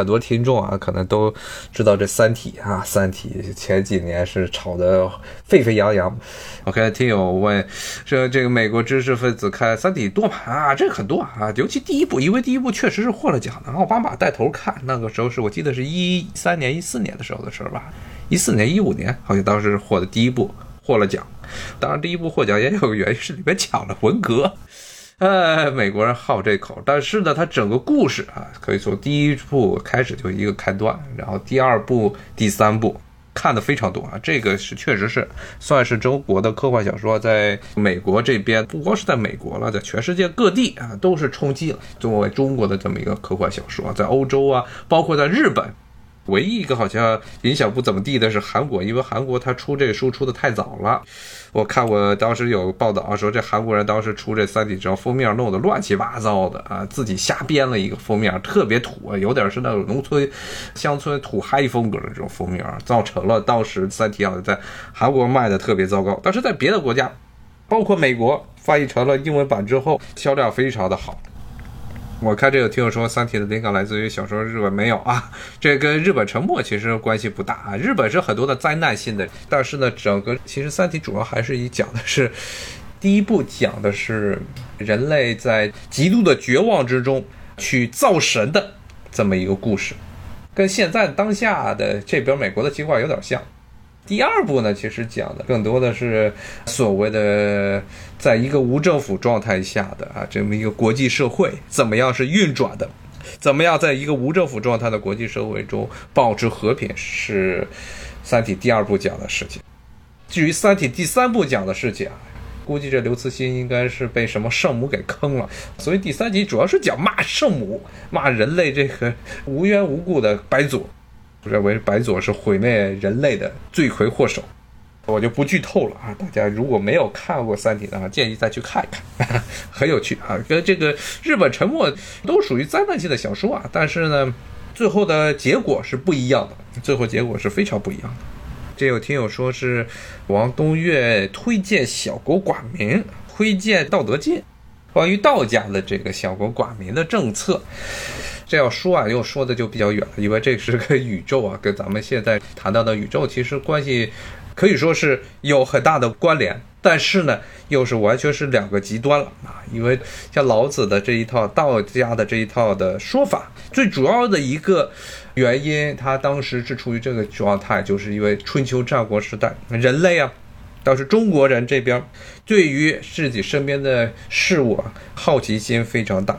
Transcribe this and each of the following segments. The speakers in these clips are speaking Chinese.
很多听众啊，可能都知道这《三体》啊，《三体》前几年是炒得沸沸扬扬。OK，听友问说这个美国知识分子看《三体》多吗？啊，这很多啊，尤其第一部，因为第一部确实是获了奖的，奥巴马带头看，那个时候是我记得是一三年、一四年的时候的事儿吧，一四年、一五年，好像当时获的第一部获了奖。当然，第一部获奖也有个原因是里面抢了文革。呃，美国人好这口，但是呢，它整个故事啊，可以从第一部开始就一个开端，然后第二部、第三部看的非常多啊，这个是确实是算是中国的科幻小说在美国这边，不光是在美国了，在全世界各地啊都是冲击了作为中国的这么一个科幻小说，在欧洲啊，包括在日本。唯一一个好像影响不怎么地的是韩国，因为韩国它出这个书出的太早了。我看我当时有报道说，这韩国人当时出这《三体》之后，封面弄得乱七八糟的啊，自己瞎编了一个封面，特别土，有点是那种农村乡村土嗨风格的这种封面，造成了当时《三体》好像在韩国卖的特别糟糕，但是在别的国家，包括美国，翻译成了英文版之后，销量非常的好。我看这个听友说，《三体》的灵感来自于小说，日本没有啊，这跟日本沉没其实关系不大啊。日本是很多的灾难性的，但是呢，整个其实《三体》主要还是以讲的是第一部讲的是人类在极度的绝望之中去造神的这么一个故事，跟现在当下的这边美国的情况有点像。第二部呢，其实讲的更多的是所谓的，在一个无政府状态下的啊，这么一个国际社会怎么样是运转的，怎么样在一个无政府状态的国际社会中保持和平，是《三体》第二部讲的事情。至于《三体》第三部讲的事情啊，估计这刘慈欣应该是被什么圣母给坑了，所以第三集主要是讲骂圣母，骂人类这个无缘无故的白左。我认为白左是毁灭人类的罪魁祸首，我就不剧透了啊！大家如果没有看过《三体》的话，建议再去看一看，很有趣啊！跟这个日本沉没都属于灾难性的小说啊，但是呢，最后的结果是不一样的，最后结果是非常不一样的。这有听友说是王东岳推荐小国寡民，推荐《道德经》，关于道家的这个小国寡民的政策。这要说啊，又说的就比较远了，因为这是个宇宙啊，跟咱们现在谈到的宇宙其实关系可以说是有很大的关联，但是呢，又是完全是两个极端了啊。因为像老子的这一套道家的这一套的说法，最主要的一个原因，他当时是处于这个状态，就是因为春秋战国时代，人类啊，倒是中国人这边对于自己身边的事物啊，好奇心非常大，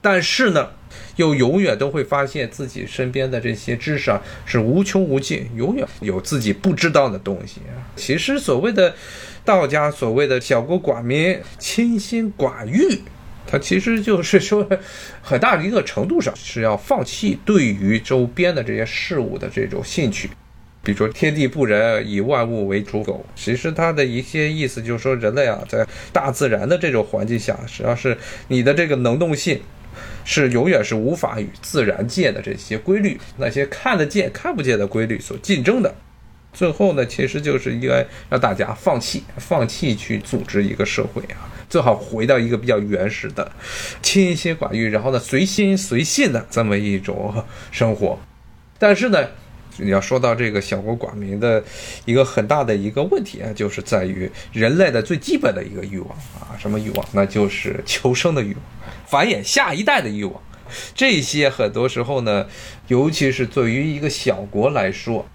但是呢。又永远都会发现自己身边的这些知识啊是无穷无尽，永远有自己不知道的东西。其实所谓的道家所谓的小国寡民、清心寡欲，它其实就是说，很大的一个程度上是要放弃对于周边的这些事物的这种兴趣。比如说“天地不仁，以万物为刍狗”，其实它的一些意思就是说，人类啊在大自然的这种环境下，实际上是你的这个能动性。是永远是无法与自然界的这些规律、那些看得见、看不见的规律所竞争的。最后呢，其实就是应该让大家放弃，放弃去组织一个社会啊，最好回到一个比较原始的、清心寡欲，然后呢随心随性的这么一种生活。但是呢，你要说到这个小国寡民的一个很大的一个问题啊，就是在于人类的最基本的一个欲望啊，什么欲望？那就是求生的欲望。繁衍下一代的欲望，这些很多时候呢，尤其是对于一个小国来说，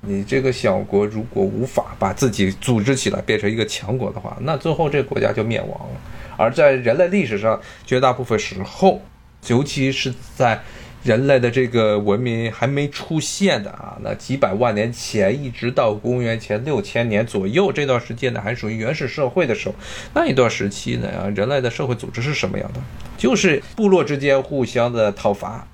你这个小国如果无法把自己组织起来变成一个强国的话，那最后这个国家就灭亡了。而在人类历史上，绝大部分时候，尤其是在。人类的这个文明还没出现的啊，那几百万年前，一直到公元前六千年左右这段时间呢，还属于原始社会的时候，那一段时期呢，啊，人类的社会组织是什么样的？就是部落之间互相的讨伐，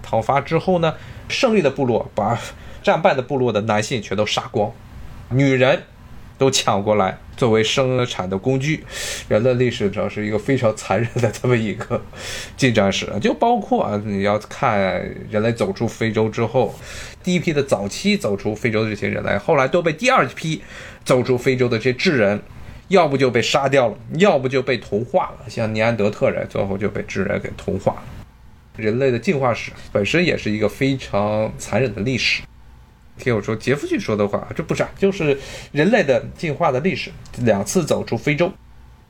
讨伐之后呢，胜利的部落把战败的部落的男性全都杀光，女人。都抢过来作为生产的工具，人类历史上是一个非常残忍的这么一个进展史，就包括啊，你要看人类走出非洲之后，第一批的早期走出非洲的这些人类，后来都被第二批走出非洲的这些智人，要不就被杀掉了，要不就被同化了，像尼安德特人最后就被智人给同化了。人类的进化史本身也是一个非常残忍的历史。听我说，杰弗逊说的话，这不是，就是人类的进化的历史，两次走出非洲。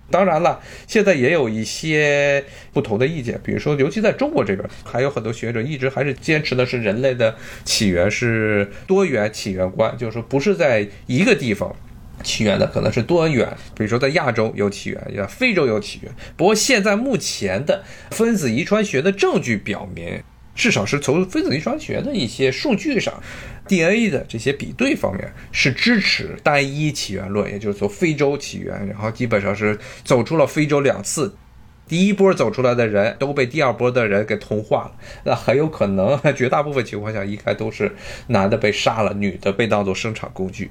当然了，现在也有一些不同的意见，比如说，尤其在中国这边，还有很多学者一直还是坚持的是人类的起源是多元起源观，就是说不是在一个地方起源的，可能是多元，比如说在亚洲有起源，非洲有起源。不过现在目前的分子遗传学的证据表明。至少是从分子遗传学的一些数据上，DNA 的这些比对方面是支持单一起源论，也就是从非洲起源，然后基本上是走出了非洲两次，第一波走出来的人都被第二波的人给同化了，那很有可能 绝大部分情况下应该都是男的被杀了，女的被当做生产工具，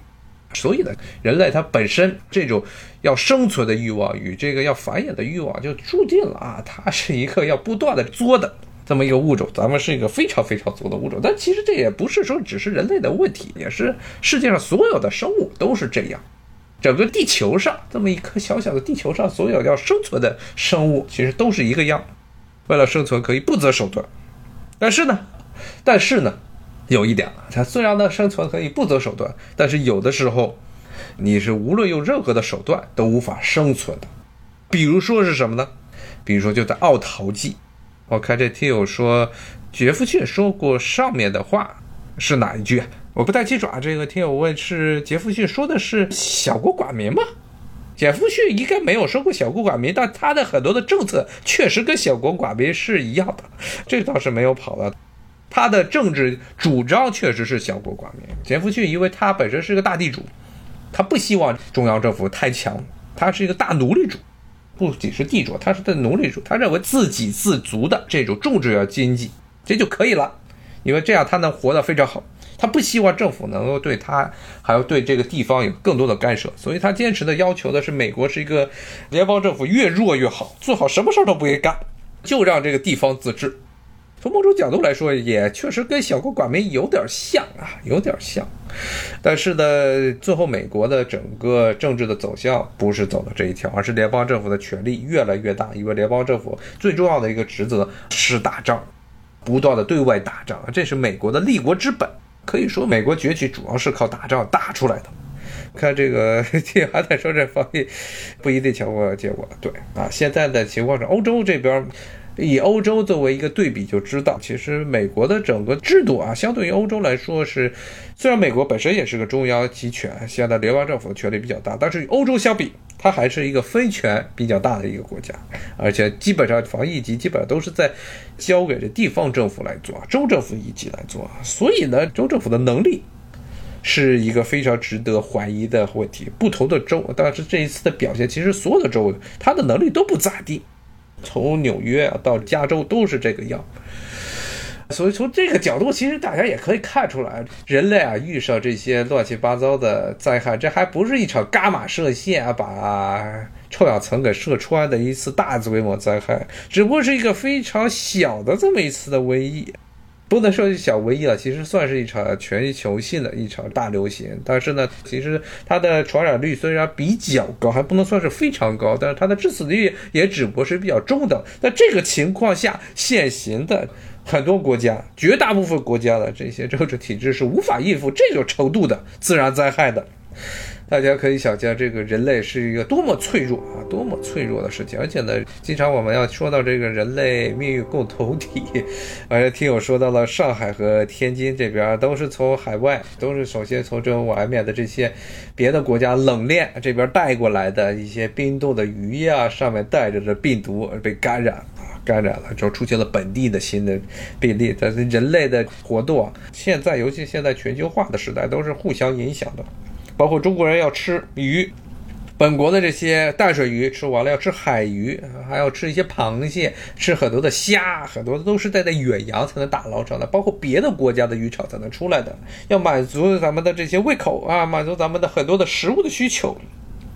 所以呢，人类它本身这种要生存的欲望与这个要繁衍的欲望就注定了啊，它是一个要不断的作的。这么一个物种，咱们是一个非常非常足的物种，但其实这也不是说只是人类的问题，也是世界上所有的生物都是这样。整个地球上这么一颗小小的地球上，所有要生存的生物其实都是一个样，为了生存可以不择手段。但是呢，但是呢，有一点，它虽然呢生存可以不择手段，但是有的时候你是无论用任何的手段都无法生存的。比如说是什么呢？比如说就在奥陶纪。我看这听友说，杰弗逊说过上面的话是哪一句？我不太清楚啊。这个听友问是杰弗逊说的是小国寡民吗？杰弗逊应该没有说过小国寡民，但他的很多的政策确实跟小国寡民是一样的，这倒是没有跑了。他的政治主张确实是小国寡民。杰弗逊因为他本身是个大地主，他不希望中央政府太强，他是一个大奴隶主。不仅是地主，他是在奴隶主，他认为自给自足的这种种植要经济这就可以了，因为这样他能活得非常好。他不希望政府能够对他还要对这个地方有更多的干涉，所以他坚持的要求的是美国是一个联邦政府越弱越好，最好什么事儿都不给干，就让这个地方自治。从某种角度来说，也确实跟小国寡民有点像啊，有点像。但是呢，最后美国的整个政治的走向不是走的这一条，而是联邦政府的权力越来越大。因为联邦政府最重要的一个职责是打仗，不断的对外打仗，这是美国的立国之本。可以说，美国崛起主要是靠打仗打出来的。看这个，还在说这方面不一定强过结果。对啊，现在的情况是欧洲这边。以欧洲作为一个对比，就知道其实美国的整个制度啊，相对于欧洲来说是，虽然美国本身也是个中央集权，现在联邦政府的权力比较大，但是与欧洲相比，它还是一个分权比较大的一个国家，而且基本上防疫级基本上都是在交给这地方政府来做，州政府一级来做，所以呢，州政府的能力是一个非常值得怀疑的问题。不同的州，但是这一次的表现，其实所有的州它的能力都不咋地。从纽约啊到加州都是这个样，所以从这个角度，其实大家也可以看出来，人类啊遇上这些乱七八糟的灾害，这还不是一场伽马射线啊把臭氧层给射穿的一次大规模灾害，只不过是一个非常小的这么一次的瘟疫。不能说是小瘟疫了，其实算是一场全球性的一场大流行。但是呢，其实它的传染率虽然比较高，还不能算是非常高，但是它的致死率也只不过是比较中等。在这个情况下，现行的很多国家，绝大部分国家的这些政治体制是无法应付这种程度的自然灾害的。大家可以想象，这个人类是一个多么脆弱啊，多么脆弱的事情。而且呢，经常我们要说到这个人类命运共同体，而且听友说到了上海和天津这边都是从海外，都是首先从这外面的这些别的国家冷链这边带过来的一些冰冻的鱼呀，上面带着的病毒而被感染，感染了之后出现了本地的新的病例。但是人类的活动啊，现在尤其现在全球化的时代，都是互相影响的。包括中国人要吃鱼，本国的这些淡水鱼吃完了要吃海鱼，还要吃一些螃蟹，吃很多的虾，很多都是在在远洋才能打捞上来，包括别的国家的渔场才能出来的，要满足咱们的这些胃口啊，满足咱们的很多的食物的需求，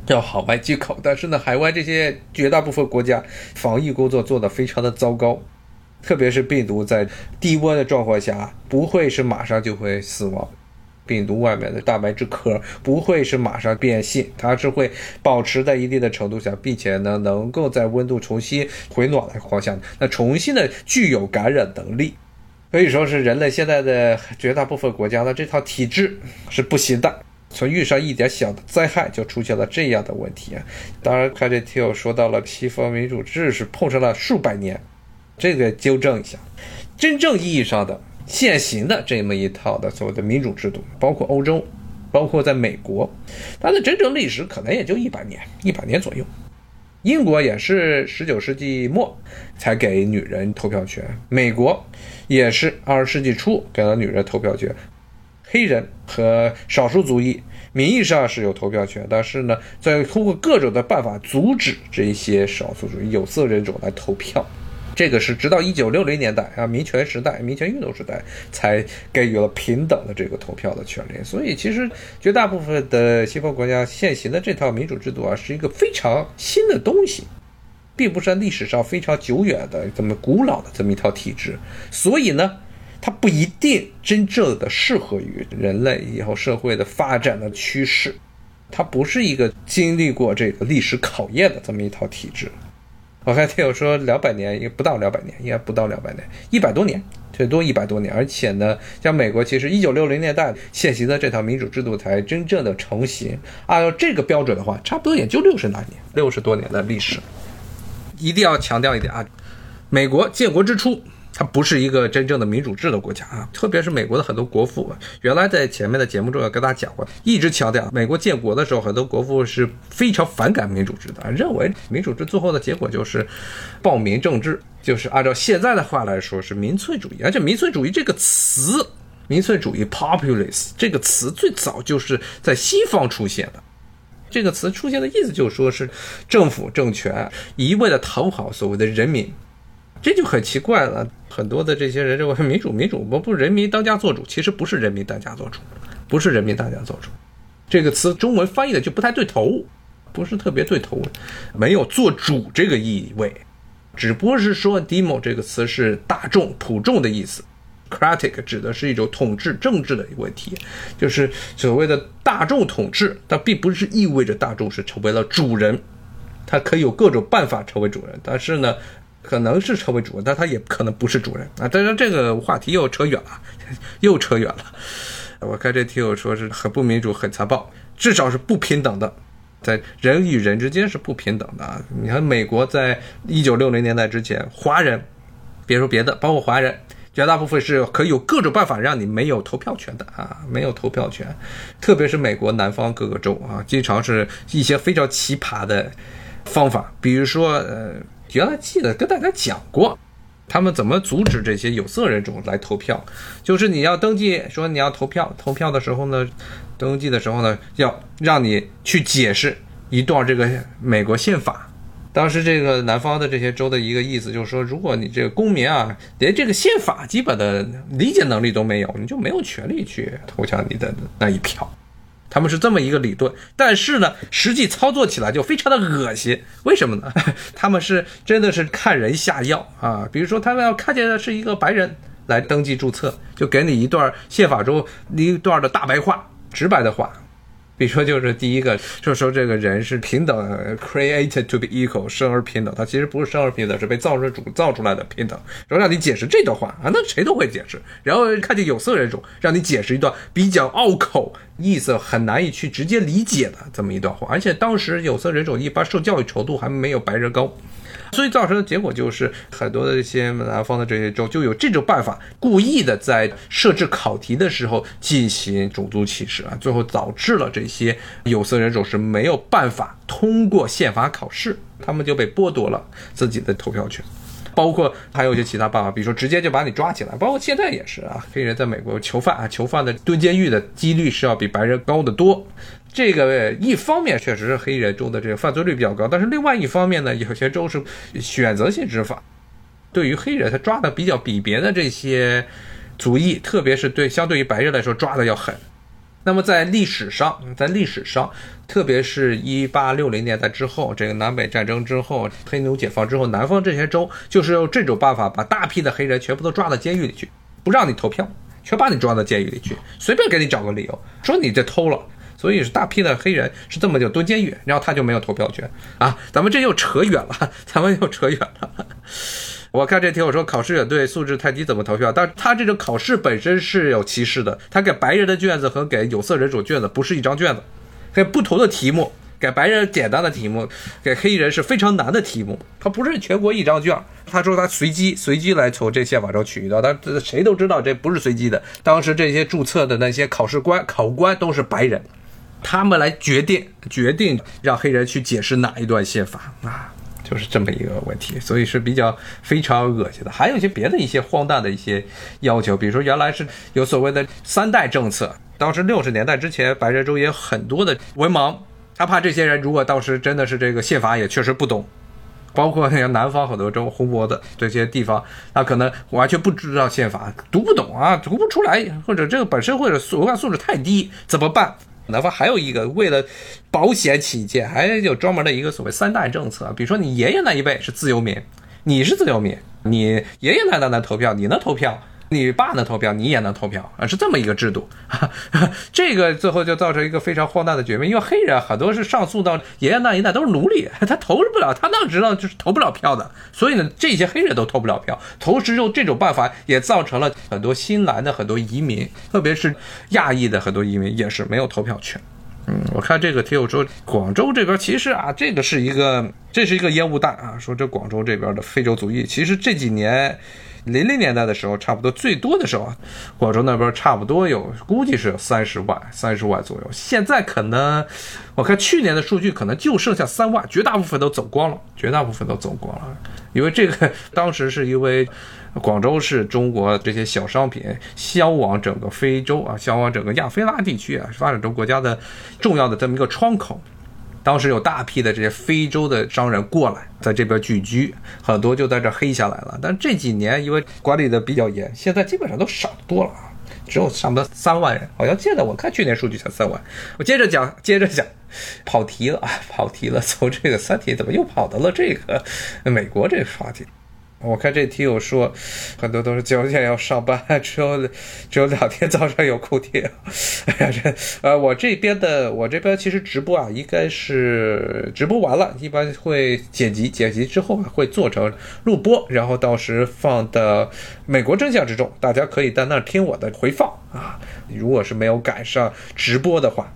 要好外忌口。但是呢，海外这些绝大部分国家防疫工作做得非常的糟糕，特别是病毒在低温的状况下，不会是马上就会死亡。病毒外面的蛋白质壳不会是马上变性，它是会保持在一定的程度下，并且呢能够在温度重新回暖的情况下，那重新的具有感染能力。可以说是人类现在的绝大部分国家的这套体制是不行的。从遇上一点小的灾害就出现了这样的问题啊！当然，开这 T 说到了西方民主制是碰上了数百年，这个纠正一下，真正意义上的现行的这么一套的所谓的民主制度，包括欧洲，包括在美国，它的真正历史可能也就一百年，一百年左右。英国也是十九世纪末才给女人投票权，美国也是二十世纪初给了女人投票权。黑人和少数族裔名义上是有投票权，但是呢，在通过各种的办法阻止这些少数族裔有色人种来投票。这个是直到一九六零年代啊，民权时代、民权运动时代才给予了平等的这个投票的权利。所以，其实绝大部分的西方国家现行的这套民主制度啊，是一个非常新的东西，并不是历史上非常久远的这么古老的这么一套体制。所以呢。它不一定真正的适合于人类以后社会的发展的趋势，它不是一个经历过这个历史考验的这么一套体制。我还听有说两百年，也不到两百年，应该不到两百年，一百多年，最多一百多年。而且呢，像美国，其实一九六零年代现行的这套民主制度才真正的成型。按照这个标准的话，差不多也就六十来年，六十多年的历史。一定要强调一点啊，美国建国之初。它不是一个真正的民主制的国家啊，特别是美国的很多国父，原来在前面的节目中也跟大家讲过，一直强调美国建国的时候，很多国父是非常反感民主制的，认为民主制最后的结果就是暴民政治，就是按照现在的话来说是民粹主义，而且民粹主义这个词，民粹主义 （populist） 这个词最早就是在西方出现的，这个词出现的意思就是说是政府政权一味的讨好所谓的人民。这就很奇怪了，很多的这些人认为民主，民主不不人民当家作主，其实不是人民当家作主，不是人民当家作主，这个词中文翻译的就不太对头，不是特别对头，没有做主这个意味，只不过是说 demo 这个词是大众普众的意思，cratic 指的是一种统治政治的问题，就是所谓的大众统治，但并不是意味着大众是成为了主人，它可以有各种办法成为主人，但是呢。可能是成为主人，但他也可能不是主人啊！当然，这个话题又扯远了，又扯远了。我看这听友说是很不民主、很残暴，至少是不平等的，在人与人之间是不平等的啊！你看，美国在一九六零年代之前，华人，别说别的，包括华人，绝大部分是可以有各种办法让你没有投票权的啊，没有投票权。特别是美国南方各个州啊，经常是一些非常奇葩的方法，比如说呃。原来记得跟大家讲过，他们怎么阻止这些有色人种来投票，就是你要登记说你要投票，投票的时候呢，登记的时候呢，要让你去解释一段这个美国宪法。当时这个南方的这些州的一个意思就是说，如果你这个公民啊，连这个宪法基本的理解能力都没有，你就没有权利去投下你的那一票。他们是这么一个理论，但是呢，实际操作起来就非常的恶心。为什么呢？他们是真的是看人下药啊！比如说，他们要看见的是一个白人来登记注册，就给你一段宪法中一段的大白话、直白的话。比如说，就是第一个，就是说这个人是平等，created to be equal，生而平等。他其实不是生而平等，是被造物主造出来的平等。然后让你解释这段话啊，那谁都会解释。然后看见有色人种，让你解释一段比较拗口、意思很难以去直接理解的这么一段话。而且当时有色人种一般受教育程度还没有白人高。所以造成的结果就是，很多的一些南方的这些州就有这种办法，故意的在设置考题的时候进行种族歧视啊，最后导致了这些有色人种是没有办法通过宪法考试，他们就被剥夺了自己的投票权。包括还有一些其他办法，比如说直接就把你抓起来，包括现在也是啊，黑人在美国囚犯啊，囚犯的蹲监狱的几率是要比白人高得多。这个一方面确实是黑人中的这个犯罪率比较高，但是另外一方面呢，有些州是选择性执法，对于黑人他抓的比较比别的这些族裔，特别是对相对于白人来说抓的要狠。那么在历史上，在历史上，特别是一八六零年代之后，这个南北战争之后，黑奴解放之后，南方这些州就是用这种办法把大批的黑人全部都抓到监狱里去，不让你投票。全把你抓到监狱里去，随便给你找个理由，说你这偷了。所以是大批的黑人是这么就蹲监狱，然后他就没有投票权啊。咱们这又扯远了，咱们又扯远了。我看这题我说考试也对，素质太低怎么投票？但他这种考试本身是有歧视的，他给白人的卷子和给有色人种卷子不是一张卷子，给不同的题目。给白人简单的题目，给黑人是非常难的题目。他不是全国一张卷，他说他随机随机来从这宪法中取一道，但谁都知道这不是随机的。当时这些注册的那些考试官、考官都是白人，他们来决定决定让黑人去解释哪一段宪法啊，就是这么一个问题。所以是比较非常恶心的。还有一些别的一些荒诞的一些要求，比如说原来是有所谓的三代政策，当时六十年代之前，白人中也有很多的文盲。他怕这些人如果当时真的是这个宪法也确实不懂，包括像南方很多州红脖子这些地方，他可能完全不知道宪法，读不懂啊，读不出来，或者这个本身或者文化素质太低，怎么办？南方还有一个为了保险起见，还有专门的一个所谓三代政策，比如说你爷爷那一辈是自由民，你是自由民，你爷爷奶奶能投票，你能投票。你爸能投票，你也能投票啊，是这么一个制度。这个最后就造成一个非常荒诞的局面，因为黑人很多是上诉到爷爷那一代都是奴隶，他投不了，他哪知道就是投不了票的。所以呢，这些黑人都投不了票。同时，用这种办法也造成了很多新来的很多移民，特别是亚裔的很多移民也是没有投票权。嗯，我看这个听友说，广州这边其实啊，这个是一个，这是一个烟雾弹啊，说这广州这边的非洲族裔，其实这几年。零零年代的时候，差不多最多的时候啊，广州那边差不多有，估计是有三十万，三十万左右。现在可能，我看去年的数据可能就剩下三万，绝大部分都走光了，绝大部分都走光了。因为这个当时是因为广州是中国这些小商品销往整个非洲啊，销往整个亚非拉地区啊，发展中国家的重要的这么一个窗口。当时有大批的这些非洲的商人过来，在这边聚居，很多就在这黑下来了。但这几年因为管理的比较严，现在基本上都少多了啊，只有差不多三万人。好像现在我看去年数据才三万。我接着讲，接着讲，跑题了啊，跑题了。从这个三体怎么又跑到了这个美国这个话题？我看这题有说，很多都是九点要上班，只有 只有两天早上有空听。哎呀，这呃，我这边的我这边其实直播啊，应该是直播完了，一般会剪辑，剪辑之后会做成录播，然后到时放的美国真相之中，大家可以在那儿听我的回放啊。如果是没有赶上直播的话。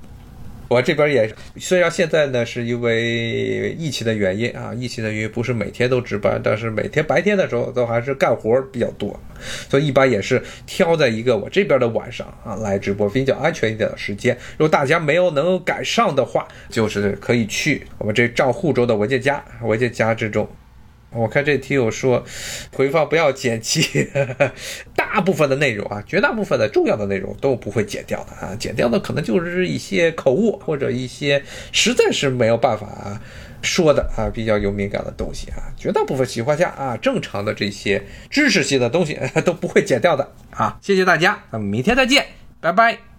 我这边也虽然现在呢是因为疫情的原因啊，疫情的原因不是每天都值班，但是每天白天的时候都还是干活比较多，所以一般也是挑在一个我这边的晚上啊来直播，比较安全一点的时间。如果大家没有能赶上的话，就是可以去我们这账户中的文件夹，文件夹之中。我看这题友说，回放不要剪辑，大部分的内容啊，绝大部分的重要的内容都不会剪掉的啊，剪掉的可能就是一些口误或者一些实在是没有办法说的啊，比较有敏感的东西啊，绝大部分情况下啊，正常的这些知识性的东西都不会剪掉的啊。谢谢大家，咱们明天再见，拜拜。